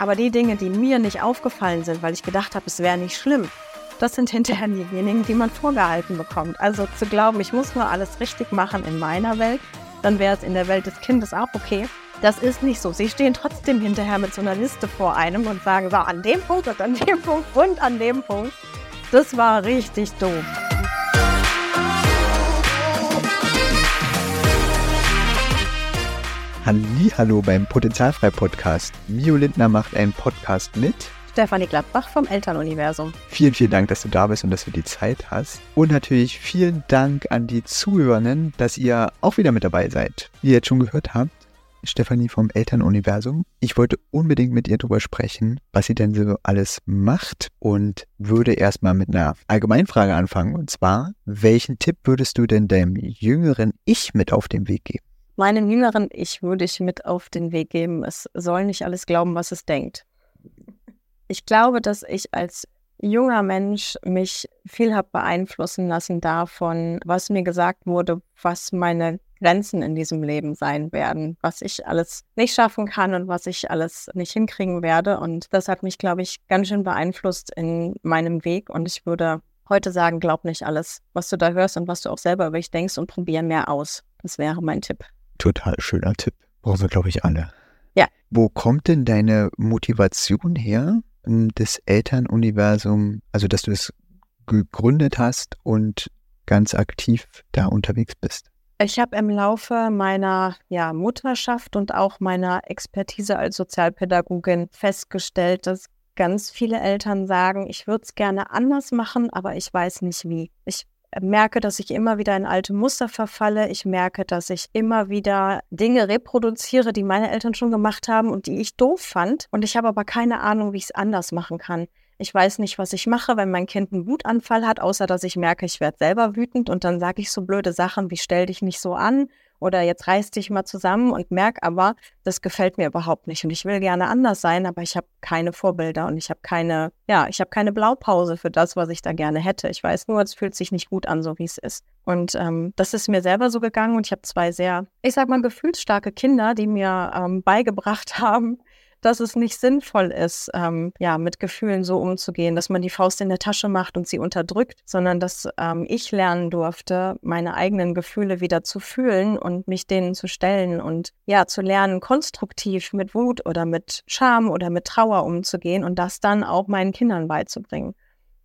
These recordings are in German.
Aber die Dinge, die mir nicht aufgefallen sind, weil ich gedacht habe, es wäre nicht schlimm, das sind hinterher diejenigen, die man vorgehalten bekommt. Also zu glauben, ich muss nur alles richtig machen in meiner Welt, dann wäre es in der Welt des Kindes auch okay. Das ist nicht so. Sie stehen trotzdem hinterher mit so einer Liste vor einem und sagen, so an dem Punkt und an dem Punkt und an dem Punkt. Das war richtig doof. Hallo beim Potenzialfrei Podcast. Mio Lindner macht einen Podcast mit Stefanie Gladbach vom Elternuniversum. Vielen, vielen Dank, dass du da bist und dass du die Zeit hast. Und natürlich vielen Dank an die Zuhörenden, dass ihr auch wieder mit dabei seid. Wie ihr jetzt schon gehört habt, Stefanie vom Elternuniversum. Ich wollte unbedingt mit ihr darüber sprechen, was sie denn so alles macht und würde erstmal mit einer Allgemeinfrage anfangen. Und zwar, welchen Tipp würdest du denn deinem jüngeren Ich mit auf den Weg geben? Meinem jüngeren Ich würde ich mit auf den Weg geben, es soll nicht alles glauben, was es denkt. Ich glaube, dass ich als junger Mensch mich viel habe beeinflussen lassen davon, was mir gesagt wurde, was meine Grenzen in diesem Leben sein werden, was ich alles nicht schaffen kann und was ich alles nicht hinkriegen werde. Und das hat mich, glaube ich, ganz schön beeinflusst in meinem Weg. Und ich würde heute sagen, glaub nicht alles, was du da hörst und was du auch selber über dich denkst und probier mehr aus. Das wäre mein Tipp total schöner Tipp. Brauchen wir, glaube ich, alle. Ja. Wo kommt denn deine Motivation her, das Elternuniversum, also dass du es gegründet hast und ganz aktiv da unterwegs bist? Ich habe im Laufe meiner ja, Mutterschaft und auch meiner Expertise als Sozialpädagogin festgestellt, dass ganz viele Eltern sagen, ich würde es gerne anders machen, aber ich weiß nicht wie. Ich merke, dass ich immer wieder in alte Muster verfalle. Ich merke, dass ich immer wieder Dinge reproduziere, die meine Eltern schon gemacht haben und die ich doof fand. Und ich habe aber keine Ahnung, wie ich es anders machen kann. Ich weiß nicht, was ich mache, wenn mein Kind einen Wutanfall hat, außer dass ich merke, ich werde selber wütend und dann sage ich so blöde Sachen wie stell dich nicht so an oder jetzt reiß dich mal zusammen und merk aber, das gefällt mir überhaupt nicht und ich will gerne anders sein, aber ich habe keine Vorbilder und ich habe keine, ja, ich habe keine Blaupause für das, was ich da gerne hätte. Ich weiß nur, es fühlt sich nicht gut an, so wie es ist. Und ähm, das ist mir selber so gegangen und ich habe zwei sehr, ich sag mal, gefühlsstarke Kinder, die mir ähm, beigebracht haben, dass es nicht sinnvoll ist, ähm, ja, mit Gefühlen so umzugehen, dass man die Faust in der Tasche macht und sie unterdrückt, sondern dass ähm, ich lernen durfte, meine eigenen Gefühle wieder zu fühlen und mich denen zu stellen und ja, zu lernen, konstruktiv mit Wut oder mit Scham oder mit Trauer umzugehen und das dann auch meinen Kindern beizubringen.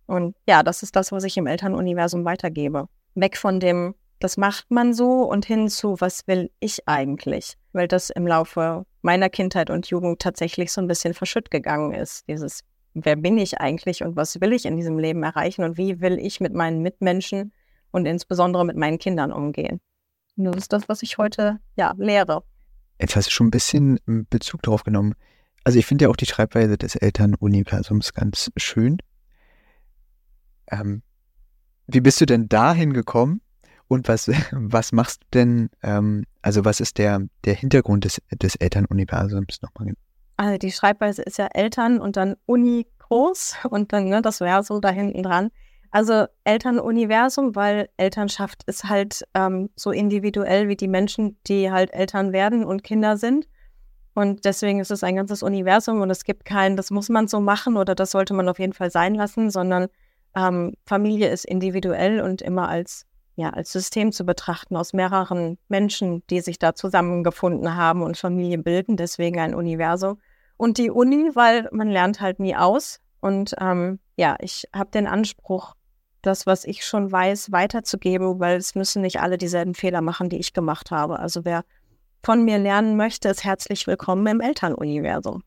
Und ja, das ist das, was ich im Elternuniversum weitergebe. Weg von dem, das macht man so und hin zu, was will ich eigentlich? Weil das im Laufe meiner Kindheit und Jugend tatsächlich so ein bisschen verschütt gegangen ist. Dieses, wer bin ich eigentlich und was will ich in diesem Leben erreichen und wie will ich mit meinen Mitmenschen und insbesondere mit meinen Kindern umgehen. Und das ist das, was ich heute ja lehre. Jetzt hast du schon ein bisschen Bezug darauf genommen. Also ich finde ja auch die Schreibweise des Elternuniversums ganz schön. Ähm, wie bist du denn dahin gekommen? Und was, was machst du denn, ähm, also was ist der, der Hintergrund des, des Elternuniversums nochmal? Also die Schreibweise ist ja Eltern und dann Uni groß und dann ne, das Versum da hinten dran. Also Elternuniversum, weil Elternschaft ist halt ähm, so individuell wie die Menschen, die halt Eltern werden und Kinder sind. Und deswegen ist es ein ganzes Universum und es gibt kein, das muss man so machen oder das sollte man auf jeden Fall sein lassen, sondern ähm, Familie ist individuell und immer als ja, als System zu betrachten aus mehreren Menschen, die sich da zusammengefunden haben und Familie bilden, deswegen ein Universum. Und die Uni, weil man lernt halt nie aus. Und ähm, ja, ich habe den Anspruch, das, was ich schon weiß, weiterzugeben, weil es müssen nicht alle dieselben Fehler machen, die ich gemacht habe. Also wer von mir lernen möchte, ist herzlich willkommen im Elternuniversum.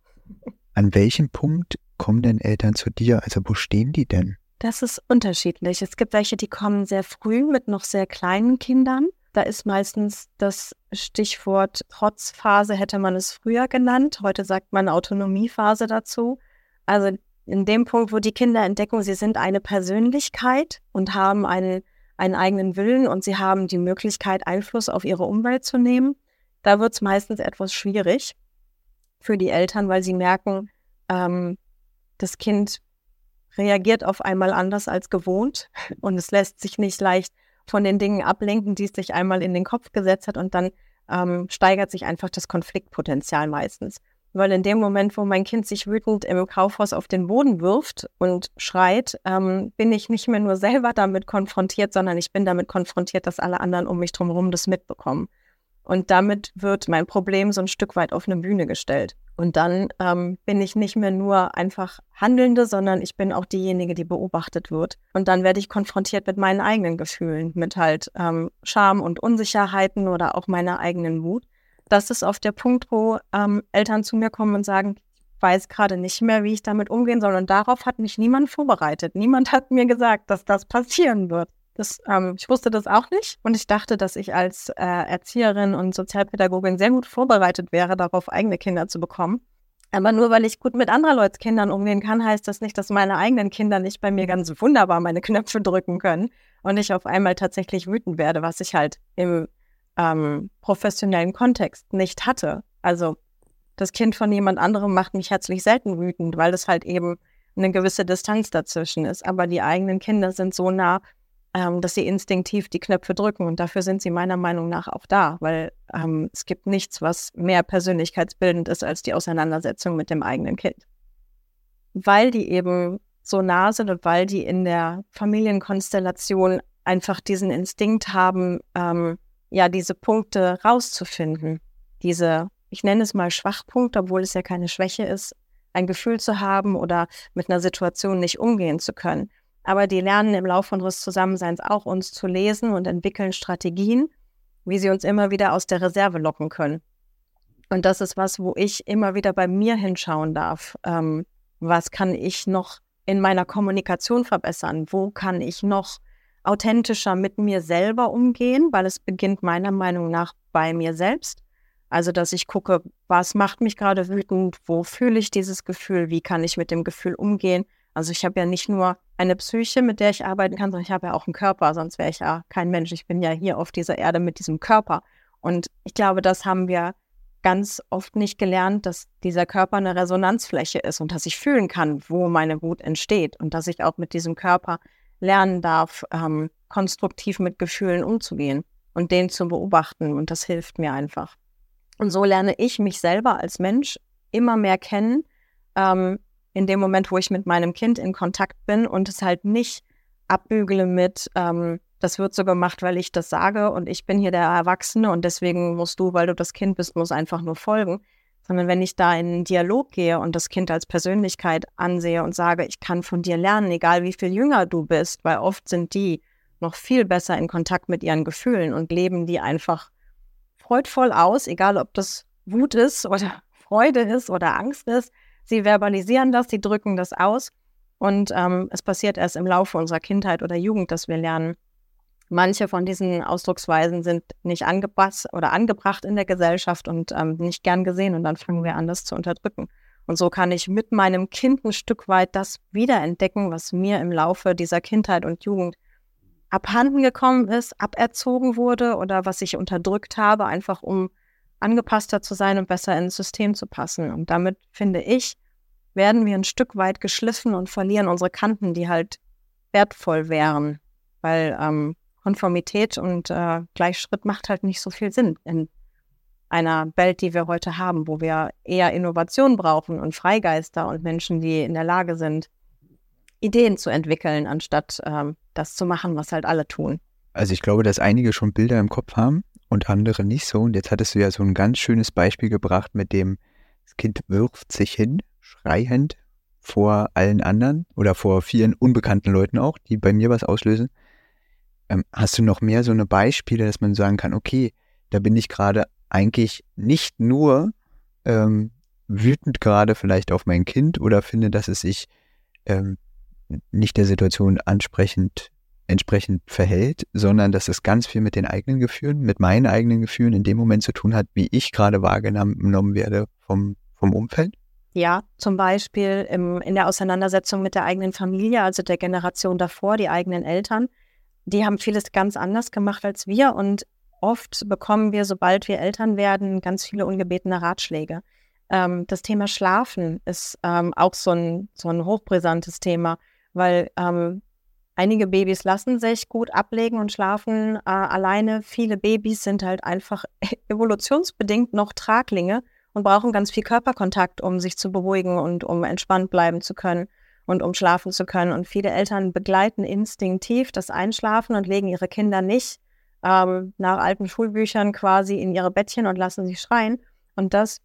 An welchem Punkt kommen denn Eltern zu dir? Also wo stehen die denn? Das ist unterschiedlich. Es gibt welche, die kommen sehr früh mit noch sehr kleinen Kindern. Da ist meistens das Stichwort Trotzphase, hätte man es früher genannt. Heute sagt man Autonomiephase dazu. Also in dem Punkt, wo die Kinder entdecken, sie sind eine Persönlichkeit und haben eine, einen eigenen Willen und sie haben die Möglichkeit, Einfluss auf ihre Umwelt zu nehmen, da wird es meistens etwas schwierig für die Eltern, weil sie merken, ähm, das Kind reagiert auf einmal anders als gewohnt und es lässt sich nicht leicht von den Dingen ablenken, die es sich einmal in den Kopf gesetzt hat und dann ähm, steigert sich einfach das Konfliktpotenzial meistens. weil in dem Moment, wo mein Kind sich wütend im Kaufhaus auf den Boden wirft und schreit, ähm, bin ich nicht mehr nur selber damit konfrontiert, sondern ich bin damit konfrontiert, dass alle anderen um mich drumherum das mitbekommen. Und damit wird mein Problem so ein Stück weit auf eine Bühne gestellt. Und dann ähm, bin ich nicht mehr nur einfach Handelnde, sondern ich bin auch diejenige, die beobachtet wird. Und dann werde ich konfrontiert mit meinen eigenen Gefühlen, mit halt ähm, Scham und Unsicherheiten oder auch meiner eigenen Wut das ist oft der Punkt, wo ähm, Eltern zu mir kommen und sagen, ich weiß gerade nicht mehr, wie ich damit umgehen soll. Und darauf hat mich niemand vorbereitet. Niemand hat mir gesagt, dass das passieren wird. Das, ähm, ich wusste das auch nicht und ich dachte, dass ich als äh, Erzieherin und Sozialpädagogin sehr gut vorbereitet wäre, darauf eigene Kinder zu bekommen. Aber nur weil ich gut mit anderen Leuten Kindern umgehen kann, heißt das nicht, dass meine eigenen Kinder nicht bei mir ganz wunderbar meine Knöpfe drücken können und ich auf einmal tatsächlich wütend werde, was ich halt im ähm, professionellen Kontext nicht hatte. Also das Kind von jemand anderem macht mich herzlich selten wütend, weil es halt eben eine gewisse Distanz dazwischen ist. Aber die eigenen Kinder sind so nah, ähm, dass sie instinktiv die Knöpfe drücken. Und dafür sind sie meiner Meinung nach auch da, weil ähm, es gibt nichts, was mehr persönlichkeitsbildend ist als die Auseinandersetzung mit dem eigenen Kind. Weil die eben so nah sind und weil die in der Familienkonstellation einfach diesen Instinkt haben, ähm, ja, diese Punkte rauszufinden. Diese, ich nenne es mal Schwachpunkt, obwohl es ja keine Schwäche ist, ein Gefühl zu haben oder mit einer Situation nicht umgehen zu können. Aber die lernen im Laufe unseres Zusammenseins auch uns zu lesen und entwickeln Strategien, wie sie uns immer wieder aus der Reserve locken können. Und das ist was, wo ich immer wieder bei mir hinschauen darf. Ähm, was kann ich noch in meiner Kommunikation verbessern? Wo kann ich noch authentischer mit mir selber umgehen, weil es beginnt meiner Meinung nach bei mir selbst. Also, dass ich gucke, was macht mich gerade wütend, wo fühle ich dieses Gefühl, wie kann ich mit dem Gefühl umgehen. Also ich habe ja nicht nur eine Psyche, mit der ich arbeiten kann, sondern ich habe ja auch einen Körper, sonst wäre ich ja kein Mensch. Ich bin ja hier auf dieser Erde mit diesem Körper. Und ich glaube, das haben wir ganz oft nicht gelernt, dass dieser Körper eine Resonanzfläche ist und dass ich fühlen kann, wo meine Wut entsteht und dass ich auch mit diesem Körper lernen darf, ähm, konstruktiv mit Gefühlen umzugehen und den zu beobachten. Und das hilft mir einfach. Und so lerne ich mich selber als Mensch immer mehr kennen, ähm, in dem Moment, wo ich mit meinem Kind in Kontakt bin und es halt nicht abbügele mit, ähm, das wird so gemacht, weil ich das sage und ich bin hier der Erwachsene und deswegen musst du, weil du das Kind bist, muss einfach nur folgen, sondern wenn ich da in einen Dialog gehe und das Kind als Persönlichkeit ansehe und sage, ich kann von dir lernen, egal wie viel jünger du bist, weil oft sind die noch viel besser in Kontakt mit ihren Gefühlen und leben die einfach freudvoll aus, egal ob das Wut ist oder Freude ist oder Angst ist. Sie verbalisieren das, sie drücken das aus und ähm, es passiert erst im Laufe unserer Kindheit oder Jugend, dass wir lernen, Manche von diesen Ausdrucksweisen sind nicht angepasst oder angebracht in der Gesellschaft und ähm, nicht gern gesehen und dann fangen wir an, das zu unterdrücken. Und so kann ich mit meinem Kind ein Stück weit das wiederentdecken, was mir im Laufe dieser Kindheit und Jugend abhanden gekommen ist, aberzogen wurde oder was ich unterdrückt habe, einfach um angepasster zu sein und besser ins System zu passen. Und damit finde ich, werden wir ein Stück weit geschliffen und verlieren unsere Kanten, die halt wertvoll wären. Weil ähm, Konformität und äh, Gleichschritt macht halt nicht so viel Sinn in einer Welt, die wir heute haben, wo wir eher Innovation brauchen und Freigeister und Menschen, die in der Lage sind, Ideen zu entwickeln, anstatt ähm, das zu machen, was halt alle tun. Also ich glaube, dass einige schon Bilder im Kopf haben und andere nicht so. Und jetzt hattest du ja so ein ganz schönes Beispiel gebracht, mit dem das Kind wirft sich hin, schreiend vor allen anderen oder vor vielen unbekannten Leuten auch, die bei mir was auslösen. Ähm, hast du noch mehr so eine Beispiele, dass man sagen kann, okay, da bin ich gerade eigentlich nicht nur ähm, wütend gerade vielleicht auf mein Kind oder finde, dass es sich ähm, nicht der Situation ansprechend entsprechend verhält, sondern dass es ganz viel mit den eigenen Gefühlen, mit meinen eigenen Gefühlen in dem Moment zu tun hat, wie ich gerade wahrgenommen werde vom, vom Umfeld? Ja, zum Beispiel im, in der Auseinandersetzung mit der eigenen Familie, also der Generation davor, die eigenen Eltern die haben vieles ganz anders gemacht als wir und oft bekommen wir, sobald wir Eltern werden, ganz viele ungebetene Ratschläge. Ähm, das Thema Schlafen ist ähm, auch so ein, so ein hochbrisantes Thema, weil ähm, einige Babys lassen sich gut ablegen und schlafen äh, alleine. Viele Babys sind halt einfach evolutionsbedingt noch Traglinge und brauchen ganz viel Körperkontakt, um sich zu beruhigen und um entspannt bleiben zu können und um schlafen zu können. Und viele Eltern begleiten instinktiv das Einschlafen und legen ihre Kinder nicht ähm, nach alten Schulbüchern quasi in ihre Bettchen und lassen sie schreien. Und das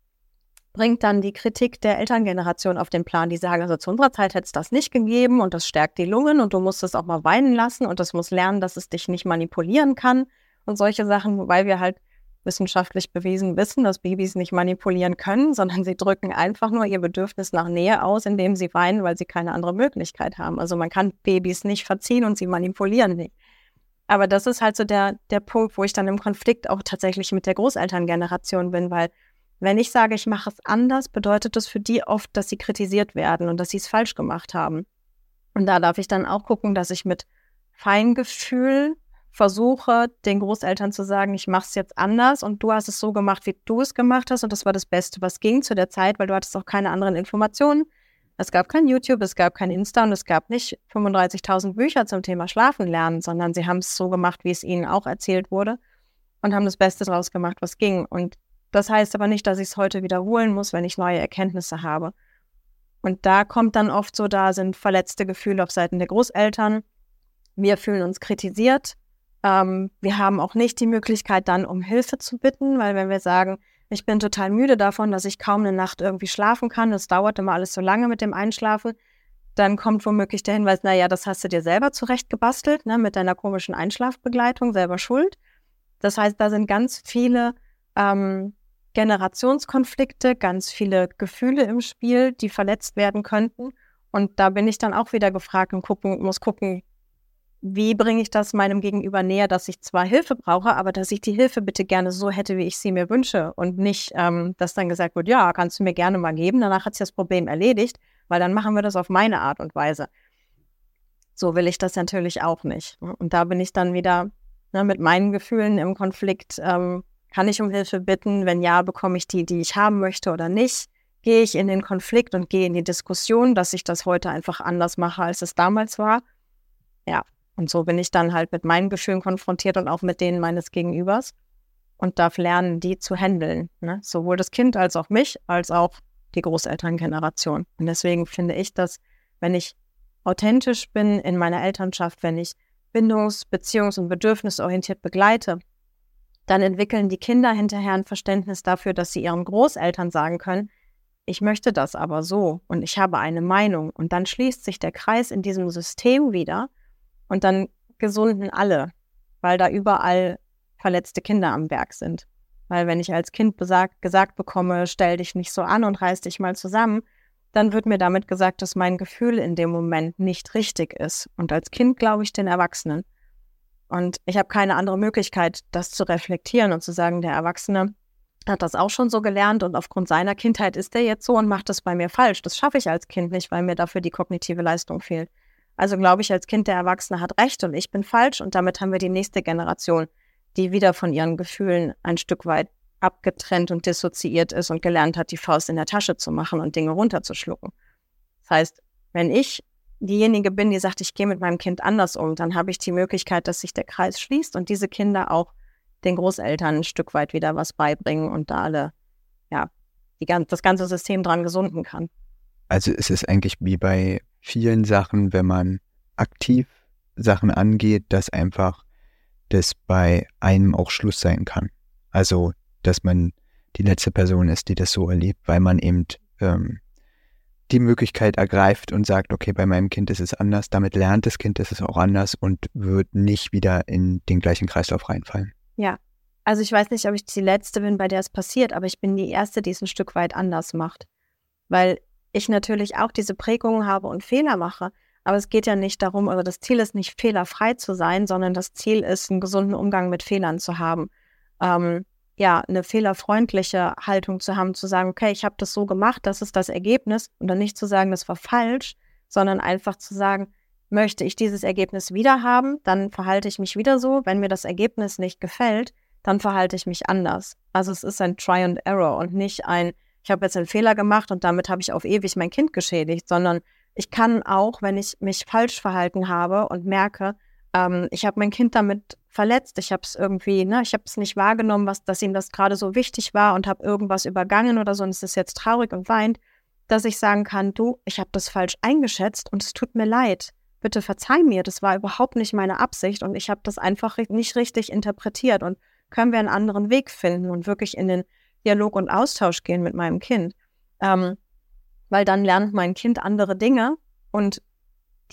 bringt dann die Kritik der Elterngeneration auf den Plan. Die sagen, also zu unserer Zeit hätte es das nicht gegeben und das stärkt die Lungen und du musst es auch mal weinen lassen und es muss lernen, dass es dich nicht manipulieren kann und solche Sachen, wobei wir halt wissenschaftlich bewiesen wissen, dass Babys nicht manipulieren können, sondern sie drücken einfach nur ihr Bedürfnis nach Nähe aus, indem sie weinen, weil sie keine andere Möglichkeit haben. Also man kann Babys nicht verziehen und sie manipulieren nicht. Aber das ist halt so der, der Punkt, wo ich dann im Konflikt auch tatsächlich mit der Großelterngeneration bin, weil wenn ich sage, ich mache es anders, bedeutet das für die oft, dass sie kritisiert werden und dass sie es falsch gemacht haben. Und da darf ich dann auch gucken, dass ich mit Feingefühl versuche, den Großeltern zu sagen, ich mache es jetzt anders und du hast es so gemacht, wie du es gemacht hast und das war das Beste, was ging zu der Zeit, weil du hattest auch keine anderen Informationen. Es gab kein YouTube, es gab kein Insta und es gab nicht 35.000 Bücher zum Thema Schlafen lernen, sondern sie haben es so gemacht, wie es ihnen auch erzählt wurde und haben das Beste draus gemacht, was ging. Und das heißt aber nicht, dass ich es heute wiederholen muss, wenn ich neue Erkenntnisse habe. Und da kommt dann oft so, da sind verletzte Gefühle auf Seiten der Großeltern. Wir fühlen uns kritisiert, ähm, wir haben auch nicht die Möglichkeit, dann um Hilfe zu bitten, weil wenn wir sagen, ich bin total müde davon, dass ich kaum eine Nacht irgendwie schlafen kann, es dauert immer alles so lange mit dem Einschlafen, dann kommt womöglich der Hinweis, naja, das hast du dir selber zurechtgebastelt, ne, mit deiner komischen Einschlafbegleitung, selber schuld. Das heißt, da sind ganz viele ähm, Generationskonflikte, ganz viele Gefühle im Spiel, die verletzt werden könnten. Und da bin ich dann auch wieder gefragt und gucken, muss gucken, wie bringe ich das meinem Gegenüber näher, dass ich zwar Hilfe brauche, aber dass ich die Hilfe bitte gerne so hätte, wie ich sie mir wünsche und nicht, ähm, dass dann gesagt wird, ja, kannst du mir gerne mal geben, danach hat sich das Problem erledigt, weil dann machen wir das auf meine Art und Weise. So will ich das natürlich auch nicht. Und da bin ich dann wieder ne, mit meinen Gefühlen im Konflikt. Ähm, kann ich um Hilfe bitten? Wenn ja, bekomme ich die, die ich haben möchte oder nicht? Gehe ich in den Konflikt und gehe in die Diskussion, dass ich das heute einfach anders mache, als es damals war? Ja, und so bin ich dann halt mit meinen Gefühlen konfrontiert und auch mit denen meines Gegenübers und darf lernen, die zu handeln. Ne? Sowohl das Kind als auch mich, als auch die Großelterngeneration. Und deswegen finde ich, dass wenn ich authentisch bin in meiner Elternschaft, wenn ich bindungs-, beziehungs- und bedürfnisorientiert begleite, dann entwickeln die Kinder hinterher ein Verständnis dafür, dass sie ihren Großeltern sagen können, ich möchte das aber so und ich habe eine Meinung. Und dann schließt sich der Kreis in diesem System wieder und dann gesunden alle, weil da überall verletzte Kinder am Werk sind. Weil wenn ich als Kind besagt, gesagt bekomme, stell dich nicht so an und reiß dich mal zusammen, dann wird mir damit gesagt, dass mein Gefühl in dem Moment nicht richtig ist. Und als Kind glaube ich den Erwachsenen. Und ich habe keine andere Möglichkeit, das zu reflektieren und zu sagen, der Erwachsene hat das auch schon so gelernt und aufgrund seiner Kindheit ist er jetzt so und macht das bei mir falsch. Das schaffe ich als Kind nicht, weil mir dafür die kognitive Leistung fehlt. Also glaube ich als Kind, der Erwachsene hat recht und ich bin falsch und damit haben wir die nächste Generation, die wieder von ihren Gefühlen ein Stück weit abgetrennt und dissoziiert ist und gelernt hat, die Faust in der Tasche zu machen und Dinge runterzuschlucken. Das heißt, wenn ich diejenige bin, die sagt, ich gehe mit meinem Kind anders um, dann habe ich die Möglichkeit, dass sich der Kreis schließt und diese Kinder auch den Großeltern ein Stück weit wieder was beibringen und da alle, ja, die, das ganze System dran gesunden kann. Also es ist eigentlich wie bei vielen Sachen, wenn man aktiv Sachen angeht, dass einfach das bei einem auch Schluss sein kann. Also, dass man die letzte Person ist, die das so erlebt, weil man eben ähm, die Möglichkeit ergreift und sagt, okay, bei meinem Kind ist es anders, damit lernt das Kind, dass es auch anders und wird nicht wieder in den gleichen Kreislauf reinfallen. Ja, also ich weiß nicht, ob ich die Letzte bin, bei der es passiert, aber ich bin die Erste, die es ein Stück weit anders macht. Weil ich natürlich auch diese Prägungen habe und Fehler mache. Aber es geht ja nicht darum, also das Ziel ist nicht fehlerfrei zu sein, sondern das Ziel ist, einen gesunden Umgang mit Fehlern zu haben. Ähm, ja, eine fehlerfreundliche Haltung zu haben, zu sagen, okay, ich habe das so gemacht, das ist das Ergebnis und dann nicht zu sagen, das war falsch, sondern einfach zu sagen, möchte ich dieses Ergebnis wieder haben, dann verhalte ich mich wieder so. Wenn mir das Ergebnis nicht gefällt, dann verhalte ich mich anders. Also es ist ein Try and Error und nicht ein, ich habe jetzt einen Fehler gemacht und damit habe ich auf ewig mein Kind geschädigt, sondern ich kann auch, wenn ich mich falsch verhalten habe und merke, ähm, ich habe mein Kind damit verletzt, ich habe es irgendwie, ne, ich habe es nicht wahrgenommen, was, dass ihm das gerade so wichtig war und habe irgendwas übergangen oder so und es ist jetzt traurig und weint, dass ich sagen kann, du, ich habe das falsch eingeschätzt und es tut mir leid. Bitte verzeih mir, das war überhaupt nicht meine Absicht und ich habe das einfach nicht richtig interpretiert und können wir einen anderen Weg finden und wirklich in den Dialog und Austausch gehen mit meinem Kind. Ähm, weil dann lernt mein Kind andere Dinge und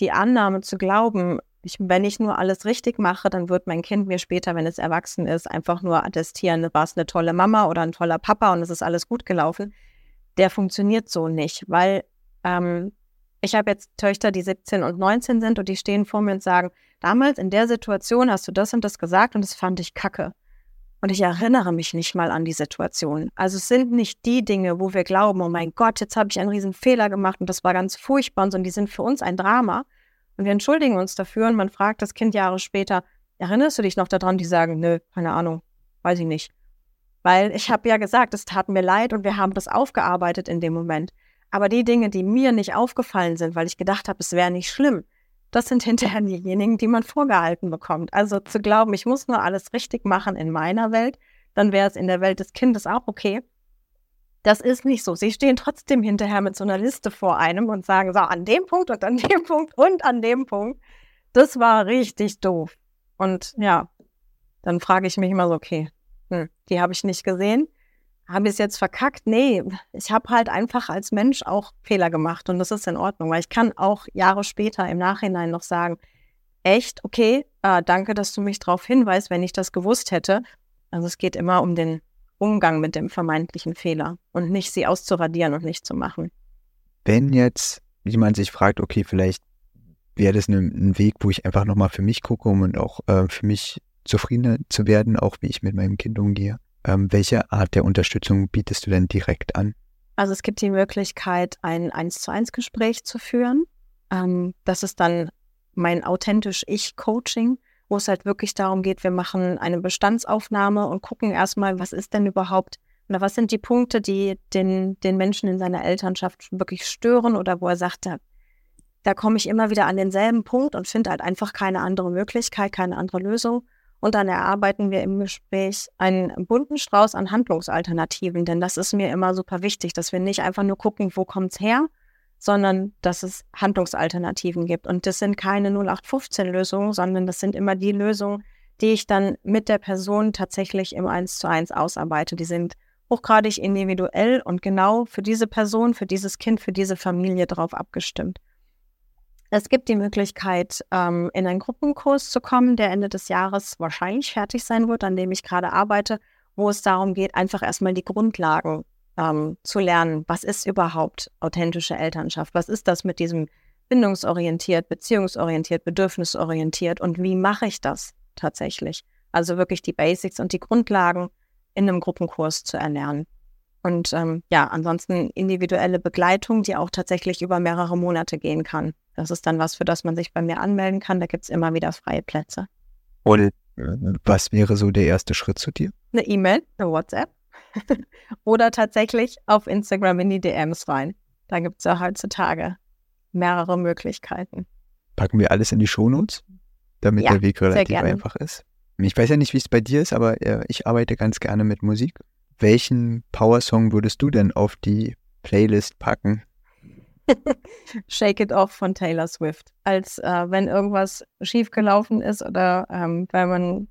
die Annahme zu glauben, ich, wenn ich nur alles richtig mache, dann wird mein Kind mir später, wenn es erwachsen ist, einfach nur attestieren, war es eine tolle Mama oder ein toller Papa und es ist alles gut gelaufen. Der funktioniert so nicht, weil ähm, ich habe jetzt Töchter, die 17 und 19 sind und die stehen vor mir und sagen, damals in der Situation hast du das und das gesagt und das fand ich kacke. Und ich erinnere mich nicht mal an die Situation. Also es sind nicht die Dinge, wo wir glauben, oh mein Gott, jetzt habe ich einen riesen Fehler gemacht und das war ganz furchtbar, sondern die sind für uns ein Drama. Und wir entschuldigen uns dafür und man fragt das Kind Jahre später, erinnerst du dich noch daran? Die sagen, nö, keine Ahnung, weiß ich nicht. Weil ich habe ja gesagt, es tat mir leid und wir haben das aufgearbeitet in dem Moment. Aber die Dinge, die mir nicht aufgefallen sind, weil ich gedacht habe, es wäre nicht schlimm, das sind hinterher diejenigen, die man vorgehalten bekommt. Also zu glauben, ich muss nur alles richtig machen in meiner Welt, dann wäre es in der Welt des Kindes auch okay. Das ist nicht so. Sie stehen trotzdem hinterher mit so einer Liste vor einem und sagen, so, an dem Punkt und an dem Punkt und an dem Punkt. Das war richtig doof. Und ja, dann frage ich mich immer so, okay, hm, die habe ich nicht gesehen. Habe ich es jetzt verkackt? Nee, ich habe halt einfach als Mensch auch Fehler gemacht und das ist in Ordnung, weil ich kann auch Jahre später im Nachhinein noch sagen, echt, okay, äh, danke, dass du mich darauf hinweist, wenn ich das gewusst hätte. Also es geht immer um den Umgang mit dem vermeintlichen Fehler und nicht sie auszuradieren und nicht zu machen. Wenn jetzt jemand sich fragt, okay, vielleicht wäre das ein Weg, wo ich einfach nochmal für mich gucke, um und auch äh, für mich zufriedener zu werden, auch wie ich mit meinem Kind umgehe. Ähm, welche Art der Unterstützung bietest du denn direkt an? Also es gibt die Möglichkeit, ein 1 zu 1 Gespräch zu führen. Ähm, das ist dann mein authentisch Ich-Coaching wo es halt wirklich darum geht, wir machen eine Bestandsaufnahme und gucken erstmal, was ist denn überhaupt oder was sind die Punkte, die den, den Menschen in seiner Elternschaft wirklich stören oder wo er sagt, da, da komme ich immer wieder an denselben Punkt und finde halt einfach keine andere Möglichkeit, keine andere Lösung. Und dann erarbeiten wir im Gespräch einen bunten Strauß an Handlungsalternativen, denn das ist mir immer super wichtig, dass wir nicht einfach nur gucken, wo kommt es her, sondern dass es Handlungsalternativen gibt. Und das sind keine 0815-Lösungen, sondern das sind immer die Lösungen, die ich dann mit der Person tatsächlich im 1 zu 1 ausarbeite. Die sind hochgradig individuell und genau für diese Person, für dieses Kind, für diese Familie darauf abgestimmt. Es gibt die Möglichkeit, ähm, in einen Gruppenkurs zu kommen, der Ende des Jahres wahrscheinlich fertig sein wird, an dem ich gerade arbeite, wo es darum geht, einfach erstmal die Grundlagen ähm, zu lernen, was ist überhaupt authentische Elternschaft? Was ist das mit diesem bindungsorientiert, beziehungsorientiert, bedürfnisorientiert und wie mache ich das tatsächlich? Also wirklich die Basics und die Grundlagen in einem Gruppenkurs zu erlernen. Und ähm, ja, ansonsten individuelle Begleitung, die auch tatsächlich über mehrere Monate gehen kann. Das ist dann was, für das man sich bei mir anmelden kann. Da gibt es immer wieder freie Plätze. Und äh, was wäre so der erste Schritt zu dir? Eine E-Mail, eine WhatsApp. Oder tatsächlich auf Instagram in die DMs rein. Da gibt es ja heutzutage mehrere Möglichkeiten. Packen wir alles in die Shownotes, damit ja, der Weg relativ einfach ist. Ich weiß ja nicht, wie es bei dir ist, aber äh, ich arbeite ganz gerne mit Musik. Welchen Power-Song würdest du denn auf die Playlist packen? Shake It Off von Taylor Swift. Als äh, wenn irgendwas schiefgelaufen ist oder ähm, wenn man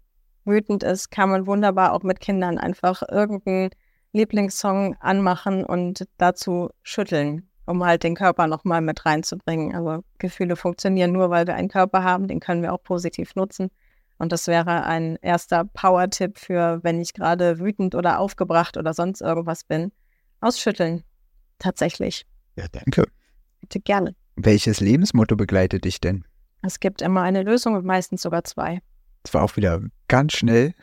wütend ist, kann man wunderbar auch mit Kindern einfach irgendeinen Lieblingssong anmachen und dazu schütteln, um halt den Körper nochmal mit reinzubringen. Also Gefühle funktionieren nur, weil wir einen Körper haben, den können wir auch positiv nutzen. Und das wäre ein erster Power-Tipp für, wenn ich gerade wütend oder aufgebracht oder sonst irgendwas bin. Ausschütteln. Tatsächlich. Ja, danke. Bitte gerne. Welches Lebensmotto begleitet dich denn? Es gibt immer eine Lösung und meistens sogar zwei. Das war auch wieder ganz schnell.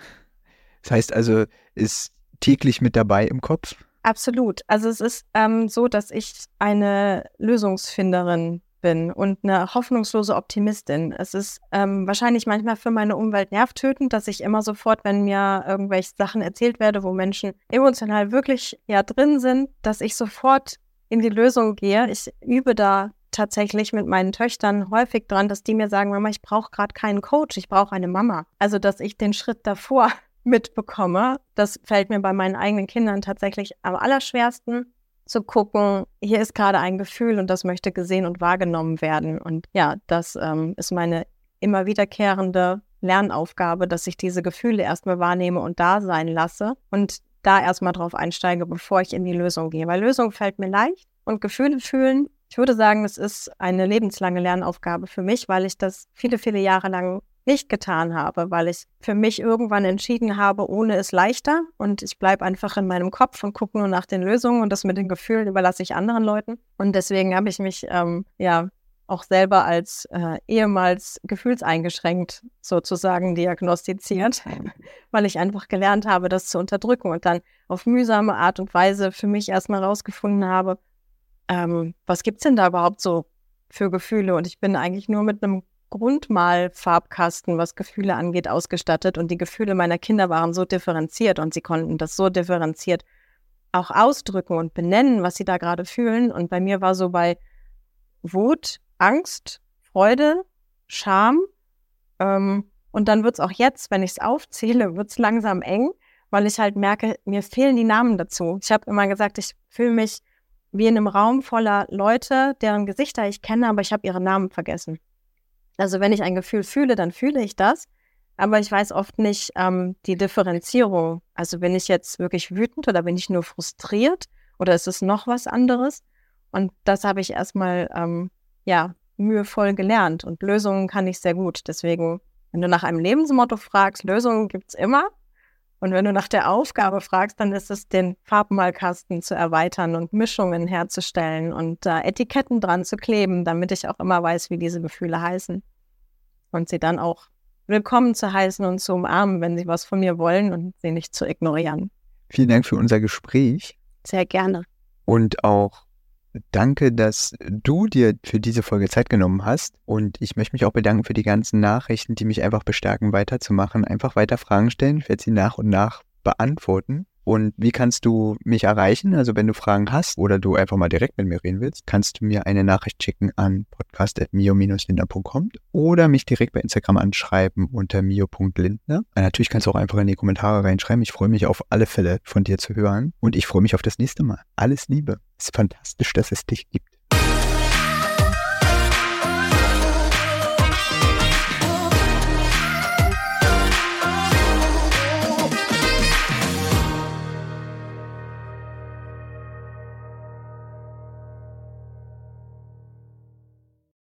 Das heißt also, ist täglich mit dabei im Kopf? Absolut. Also es ist ähm, so, dass ich eine Lösungsfinderin bin und eine hoffnungslose Optimistin. Es ist ähm, wahrscheinlich manchmal für meine Umwelt nervtötend, dass ich immer sofort, wenn mir irgendwelche Sachen erzählt werde, wo Menschen emotional wirklich ja drin sind, dass ich sofort in die Lösung gehe. Ich übe da tatsächlich mit meinen Töchtern häufig dran, dass die mir sagen, Mama, ich brauche gerade keinen Coach, ich brauche eine Mama. Also, dass ich den Schritt davor mitbekomme, das fällt mir bei meinen eigenen Kindern tatsächlich am allerschwersten zu gucken, hier ist gerade ein Gefühl und das möchte gesehen und wahrgenommen werden. Und ja, das ähm, ist meine immer wiederkehrende Lernaufgabe, dass ich diese Gefühle erstmal wahrnehme und da sein lasse und da erstmal drauf einsteige, bevor ich in die Lösung gehe. Weil Lösung fällt mir leicht und Gefühle fühlen, ich würde sagen, es ist eine lebenslange Lernaufgabe für mich, weil ich das viele, viele Jahre lang nicht getan habe, weil ich für mich irgendwann entschieden habe, ohne ist leichter und ich bleibe einfach in meinem Kopf und gucke nur nach den Lösungen und das mit den Gefühlen überlasse ich anderen Leuten. Und deswegen habe ich mich ähm, ja auch selber als äh, ehemals gefühlseingeschränkt sozusagen diagnostiziert, weil ich einfach gelernt habe, das zu unterdrücken und dann auf mühsame Art und Weise für mich erstmal rausgefunden habe, ähm, was gibt's denn da überhaupt so für Gefühle? Und ich bin eigentlich nur mit einem Grundmalfarbkasten, was Gefühle angeht, ausgestattet. Und die Gefühle meiner Kinder waren so differenziert und sie konnten das so differenziert auch ausdrücken und benennen, was sie da gerade fühlen. Und bei mir war so bei Wut, Angst, Freude, Scham. Ähm, und dann wird es auch jetzt, wenn ich es aufzähle, wird es langsam eng, weil ich halt merke, mir fehlen die Namen dazu. Ich habe immer gesagt, ich fühle mich wie in einem Raum voller Leute, deren Gesichter ich kenne, aber ich habe ihre Namen vergessen. Also wenn ich ein Gefühl fühle, dann fühle ich das, aber ich weiß oft nicht ähm, die Differenzierung. Also bin ich jetzt wirklich wütend oder bin ich nur frustriert oder ist es noch was anderes? Und das habe ich erstmal ähm, ja mühevoll gelernt und Lösungen kann ich sehr gut. Deswegen, wenn du nach einem Lebensmotto fragst, Lösungen gibt's immer. Und wenn du nach der Aufgabe fragst, dann ist es, den Farbmalkasten zu erweitern und Mischungen herzustellen und äh, Etiketten dran zu kleben, damit ich auch immer weiß, wie diese Gefühle heißen. Und sie dann auch willkommen zu heißen und zu umarmen, wenn sie was von mir wollen und sie nicht zu ignorieren. Vielen Dank für unser Gespräch. Sehr gerne. Und auch Danke, dass du dir für diese Folge Zeit genommen hast. Und ich möchte mich auch bedanken für die ganzen Nachrichten, die mich einfach bestärken, weiterzumachen. Einfach weiter Fragen stellen. Ich werde sie nach und nach beantworten. Und wie kannst du mich erreichen? Also wenn du Fragen hast oder du einfach mal direkt mit mir reden willst, kannst du mir eine Nachricht schicken an podcast.mio-lindner.com oder mich direkt bei Instagram anschreiben unter mio.lindner. Natürlich kannst du auch einfach in die Kommentare reinschreiben. Ich freue mich auf alle Fälle von dir zu hören und ich freue mich auf das nächste Mal. Alles Liebe. Es ist fantastisch, dass es dich gibt.